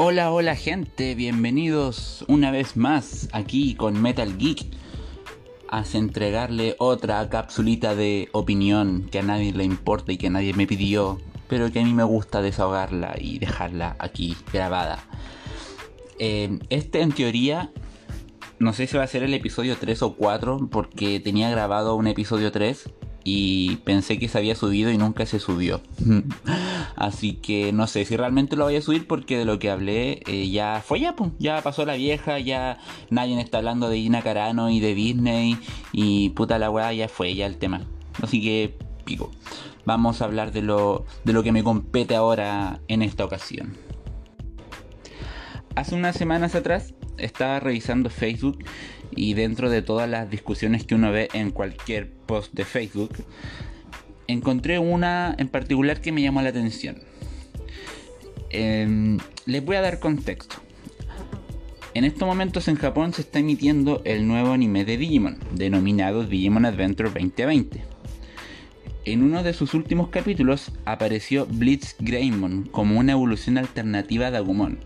Hola, hola gente, bienvenidos una vez más aquí con Metal Geek a entregarle otra capsulita de opinión que a nadie le importa y que nadie me pidió, pero que a mí me gusta desahogarla y dejarla aquí grabada. Eh, este en teoría, no sé si va a ser el episodio 3 o 4, porque tenía grabado un episodio 3 y pensé que se había subido y nunca se subió. Así que no sé si realmente lo voy a subir porque de lo que hablé eh, ya fue ya, pues, ya pasó la vieja, ya nadie está hablando de Gina Carano y de Disney y puta la weá, ya fue ya el tema. Así que pico. Vamos a hablar de lo, de lo que me compete ahora en esta ocasión. Hace unas semanas atrás estaba revisando Facebook y dentro de todas las discusiones que uno ve en cualquier post de Facebook, encontré una en particular que me llamó la atención. Em, les voy a dar contexto. En estos momentos en Japón se está emitiendo el nuevo anime de Digimon, denominado Digimon Adventure 2020 en uno de sus últimos capítulos apareció Blitz Greymon como una evolución alternativa de Agumon.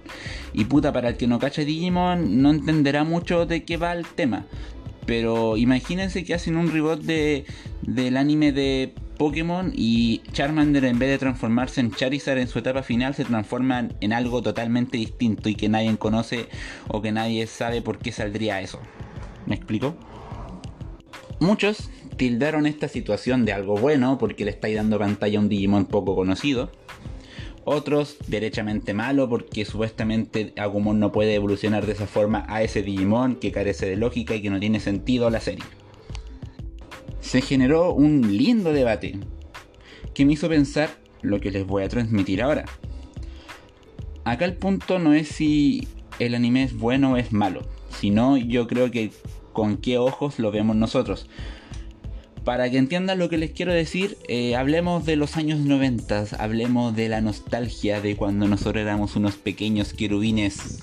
Y puta, para el que no cache Digimon no entenderá mucho de qué va el tema. Pero imagínense que hacen un reboot de, del anime de Pokémon y Charmander en vez de transformarse en Charizard en su etapa final se transforma en algo totalmente distinto y que nadie conoce o que nadie sabe por qué saldría eso. ¿Me explico? Muchos tildaron esta situación de algo bueno porque le estáis dando pantalla a un Digimon poco conocido. Otros derechamente malo porque supuestamente Agumon no puede evolucionar de esa forma a ese Digimon que carece de lógica y que no tiene sentido la serie. Se generó un lindo debate que me hizo pensar lo que les voy a transmitir ahora. Acá el punto no es si el anime es bueno o es malo, sino yo creo que con qué ojos lo vemos nosotros. Para que entiendan lo que les quiero decir, eh, hablemos de los años 90, hablemos de la nostalgia de cuando nosotros éramos unos pequeños querubines.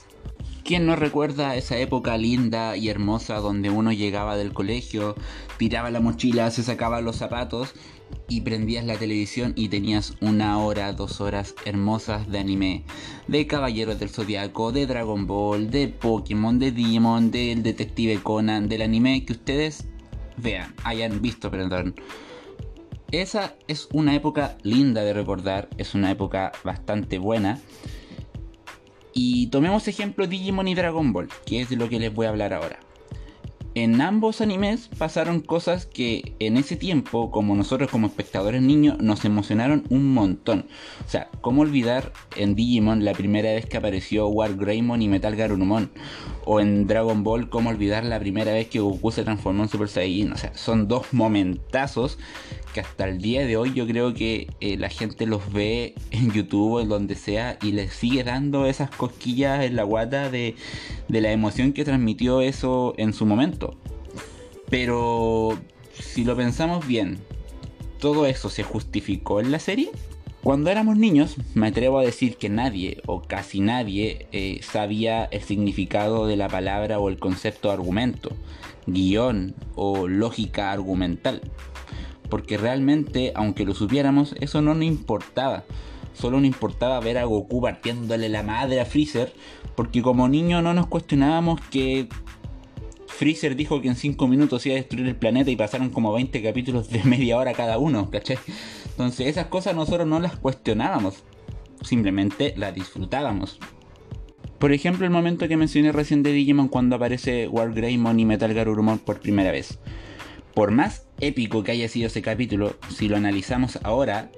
¿Quién no recuerda esa época linda y hermosa donde uno llegaba del colegio, tiraba la mochila, se sacaba los zapatos y prendías la televisión y tenías una hora, dos horas hermosas de anime, de Caballeros del Zodiaco, de Dragon Ball, de Pokémon, de Digimon, del Detective Conan, del anime que ustedes vean, hayan visto, perdón. Esa es una época linda de recordar, es una época bastante buena. Y tomemos ejemplo Digimon y Dragon Ball, que es de lo que les voy a hablar ahora. En ambos animes pasaron cosas que en ese tiempo, como nosotros como espectadores niños, nos emocionaron un montón. O sea, ¿cómo olvidar en Digimon la primera vez que apareció War Greymon y Metal Garurumon? O en Dragon Ball, ¿cómo olvidar la primera vez que Goku se transformó en Super Saiyan? O sea, son dos momentazos que hasta el día de hoy yo creo que eh, la gente los ve en YouTube en donde sea y les sigue dando esas cosquillas en la guata de la emoción que transmitió eso en su momento. Pero si lo pensamos bien, ¿todo eso se justificó en la serie? Cuando éramos niños, me atrevo a decir que nadie o casi nadie eh, sabía el significado de la palabra o el concepto argumento, guion o lógica argumental porque realmente, aunque lo supiéramos, eso no nos importaba. Solo nos importaba ver a Goku partiéndole la madre a Freezer, porque como niño no nos cuestionábamos que Freezer dijo que en 5 minutos iba a destruir el planeta y pasaron como 20 capítulos de media hora cada uno, ¿cachai? Entonces esas cosas nosotros no las cuestionábamos, simplemente las disfrutábamos. Por ejemplo, el momento que mencioné recién de Digimon cuando aparece War Greymon y Metal Garurumon por primera vez. Por más épico que haya sido ese capítulo, si lo analizamos ahora,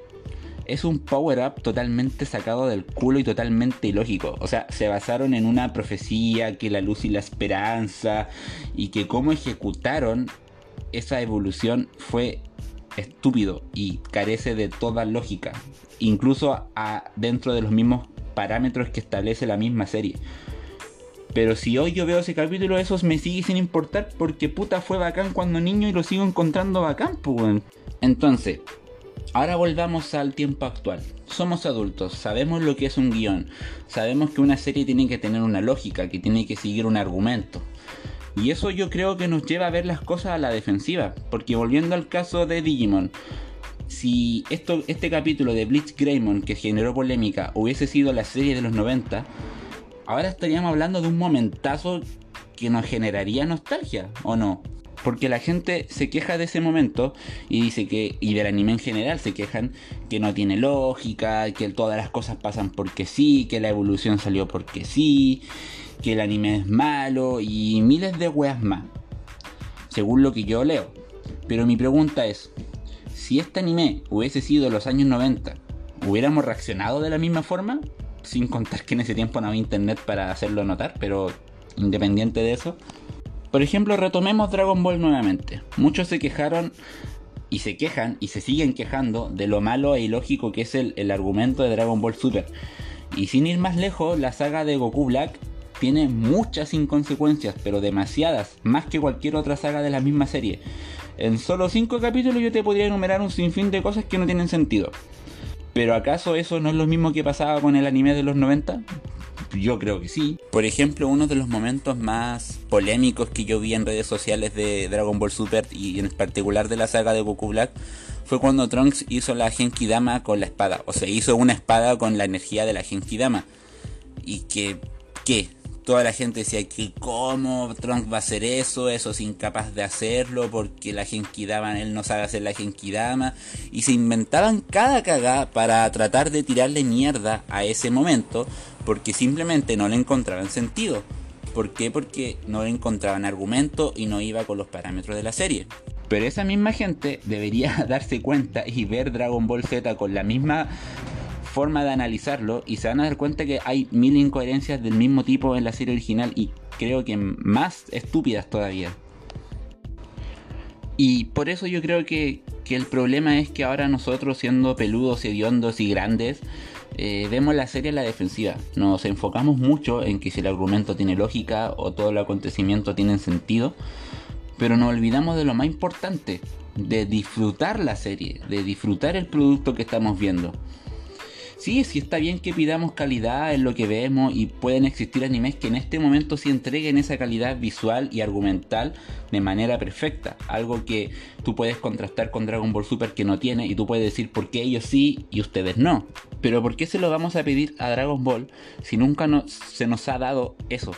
es un power-up totalmente sacado del culo y totalmente ilógico. O sea, se basaron en una profecía que la luz y la esperanza y que cómo ejecutaron esa evolución fue estúpido y carece de toda lógica. Incluso dentro de los mismos parámetros que establece la misma serie. Pero si hoy yo veo ese capítulo, esos me sigue sin importar porque puta fue bacán cuando niño y lo sigo encontrando bacán, pues. Entonces, ahora volvamos al tiempo actual. Somos adultos, sabemos lo que es un guion, sabemos que una serie tiene que tener una lógica, que tiene que seguir un argumento. Y eso yo creo que nos lleva a ver las cosas a la defensiva, porque volviendo al caso de Digimon, si esto, este capítulo de Blitz Greymon que generó polémica hubiese sido la serie de los 90, ahora estaríamos hablando de un momentazo que nos generaría nostalgia, ¿o no? Porque la gente se queja de ese momento y dice que, y del anime en general se quejan que no tiene lógica, que todas las cosas pasan porque sí, que la evolución salió porque sí, que el anime es malo y miles de weas más. Según lo que yo leo. Pero mi pregunta es, si este anime hubiese sido los años 90, ¿hubiéramos reaccionado de la misma forma? Sin contar que en ese tiempo no había internet para hacerlo notar, pero independiente de eso. Por ejemplo, retomemos Dragon Ball nuevamente. Muchos se quejaron y se quejan y se siguen quejando de lo malo e ilógico que es el, el argumento de Dragon Ball Super. Y sin ir más lejos, la saga de Goku Black tiene muchas inconsecuencias, pero demasiadas, más que cualquier otra saga de la misma serie. En solo 5 capítulos yo te podría enumerar un sinfín de cosas que no tienen sentido. Pero ¿acaso eso no es lo mismo que pasaba con el anime de los 90? Yo creo que sí. Por ejemplo, uno de los momentos más polémicos que yo vi en redes sociales de Dragon Ball Super y en particular de la saga de Goku Black fue cuando Trunks hizo la Genki Dama con la espada. O sea, hizo una espada con la energía de la Genki Dama. Y que, ¿qué? Toda la gente decía que cómo Trunks va a hacer eso, eso es incapaz de hacerlo porque la Genkidama, él no sabe hacer la Genkidama y se inventaban cada cagada para tratar de tirarle mierda a ese momento porque simplemente no le encontraban sentido. ¿Por qué? Porque no le encontraban argumento y no iba con los parámetros de la serie. Pero esa misma gente debería darse cuenta y ver Dragon Ball Z con la misma forma de analizarlo y se van a dar cuenta que hay mil incoherencias del mismo tipo en la serie original y creo que más estúpidas todavía. Y por eso yo creo que, el problema es que ahora nosotros siendo peludos, hediondos y grandes, eh, vemos la serie a la defensiva. Nos enfocamos mucho en que si el argumento tiene lógica o todo el acontecimiento tiene sentido, pero nos olvidamos de lo más importante, de disfrutar la serie, de disfrutar el producto que estamos viendo. Sí, sí está bien que pidamos calidad en lo que vemos y pueden existir animes que en este momento sí entreguen esa calidad visual y argumental de manera perfecta. Algo que tú puedes contrastar con Dragon Ball Super que no tiene y tú puedes decir por qué ellos sí y ustedes no. Pero ¿por qué se lo vamos a pedir a Dragon Ball si nunca se nos ha dado eso?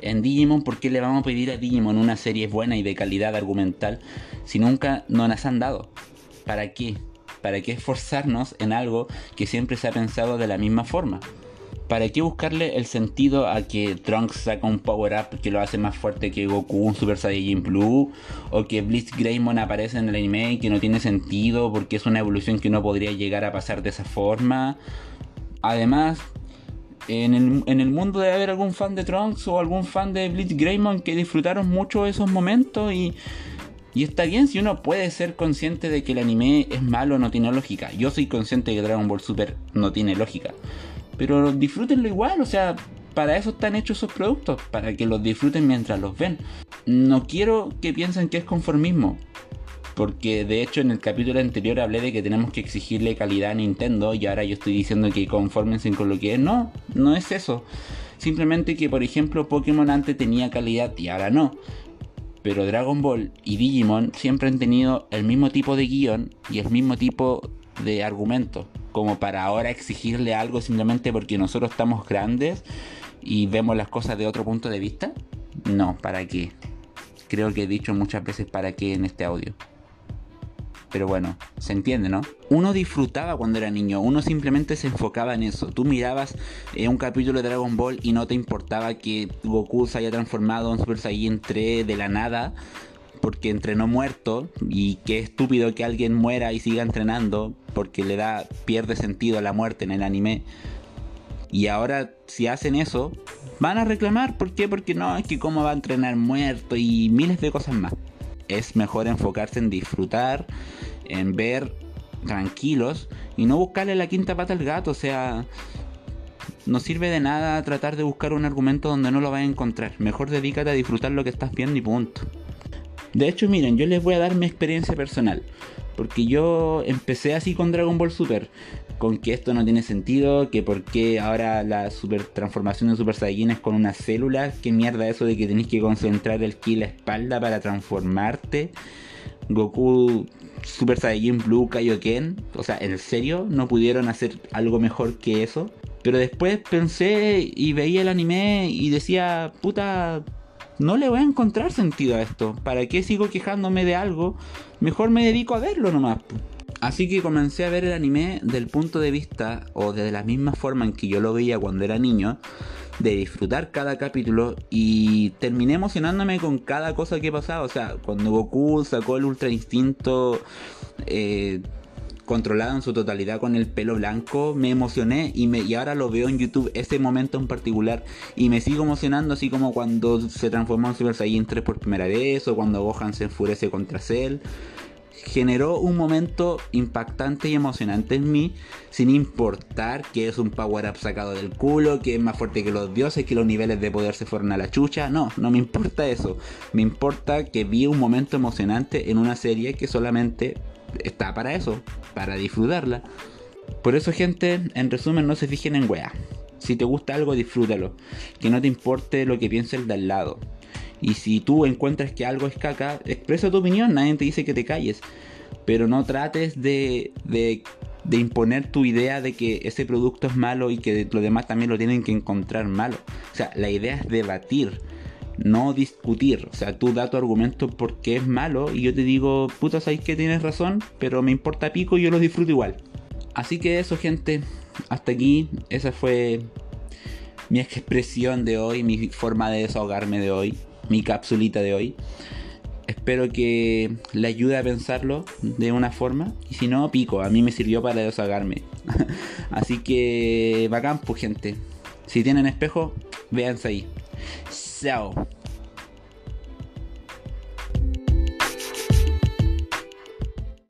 En Digimon, ¿por qué le vamos a pedir a Digimon una serie buena y de calidad argumental si nunca nos las han dado? ¿Para qué? ¿Para qué esforzarnos en algo que siempre se ha pensado de la misma forma? ¿Para qué buscarle el sentido a que Trunks saca un power-up que lo hace más fuerte que Goku, un Super Saiyan Blue? ¿O que Blitz Greymon aparece en el anime y que no tiene sentido porque es una evolución que no podría llegar a pasar de esa forma? Además, en el, en el mundo debe haber algún fan de Trunks o algún fan de Blitz Greymon que disfrutaron mucho esos momentos y y está bien si uno puede ser consciente de que el anime es malo, no tiene lógica. Yo soy consciente de que Dragon Ball Super no tiene lógica. Pero disfrútenlo igual, o sea, para eso están hechos esos productos, para que los disfruten mientras los ven. No quiero que piensen que es conformismo, porque de hecho en el capítulo anterior hablé de que tenemos que exigirle calidad a Nintendo y ahora yo estoy diciendo que conformense con lo que es. No, no es eso. Simplemente que por ejemplo Pokémon antes tenía calidad y ahora no pero Dragon Ball y Digimon siempre han tenido el mismo tipo de guion y el mismo tipo de argumento, como para ahora exigirle algo simplemente porque nosotros estamos grandes y vemos las cosas de otro punto de vista. No, ¿para qué? Creo que he dicho muchas veces para qué en este audio. Pero bueno, se entiende, ¿no? Uno disfrutaba cuando era niño, uno simplemente se enfocaba en eso. Tú mirabas eh, un capítulo de Dragon Ball y no te importaba que Goku se haya transformado en Super Saiyan 3 de la nada, porque entrenó muerto y qué estúpido que alguien muera y siga entrenando porque le da pierde sentido a la muerte en el anime. Y ahora si hacen eso, van a reclamar, ¿por qué? Porque no, es que cómo va a entrenar muerto y miles de cosas más es mejor enfocarse en disfrutar, en ver tranquilos y no buscarle la quinta pata al gato. O sea, no sirve de nada tratar de buscar un argumento donde no lo vas a encontrar. Mejor dedícate a disfrutar lo que estás viendo y punto. De hecho, miren, yo les voy a dar mi experiencia personal. Porque yo empecé así con Dragon Ball Super. Con que esto no tiene sentido. Que por qué ahora la super transformación de Super Saiyan es con una célula. Que mierda eso de que tenéis que concentrar el ki la espalda para transformarte. Goku Super Saiyan Blue Kaioken. O sea, en serio, no pudieron hacer algo mejor que eso. Pero después pensé y veía el anime y decía, puta, no le voy a encontrar sentido a esto. ¿Para qué sigo quejándome de algo? Mejor me dedico a verlo nomás. Así que comencé a ver el anime del punto de vista o de la misma forma en que yo lo veía cuando era niño, de disfrutar cada capítulo y terminé emocionándome con cada cosa que pasaba. O sea, cuando Goku sacó el Ultra Instinto eh, controlado en su totalidad con el pelo blanco, me emocioné y, me, y ahora lo veo en YouTube ese momento en particular y me sigo emocionando así como cuando se transformó en Super Saiyan 3 por primera vez o cuando Gohan se enfurece contra Cell generó un momento impactante y emocionante en mí, sin importar que es un power up sacado del culo, que es más fuerte que los dioses, que los niveles de poder se fueron a la chucha. No, no me importa eso. Me importa que vi un momento emocionante en una serie que solamente está para eso, para disfrutarla. Por eso, gente, en resumen, no se fijen en weá. Si te gusta algo, disfrútalo. Que no te importe lo que piense el de al lado. Y si tú encuentras que algo es caca, expresa tu opinión, nadie te dice que te calles. Pero no trates de, de, imponer tu idea de que ese producto es malo y que los demás también lo tienen que encontrar malo. O sea, la idea es debatir, no discutir. O sea, tú da tu argumento porque es malo y yo te digo, puta, sabes que tienes razón, pero me importa pico y yo lo disfruto igual. Así que eso, gente. Hasta aquí. Esa fue mi expresión de hoy, mi forma de desahogarme de hoy mi capsulita de hoy. Espero que le ayude a pensarlo de una forma. Y si no, pico. A mí me sirvió para desahogarme. Así que bacán, pues gente. Si tienen espejo, véanse ahí. yourself.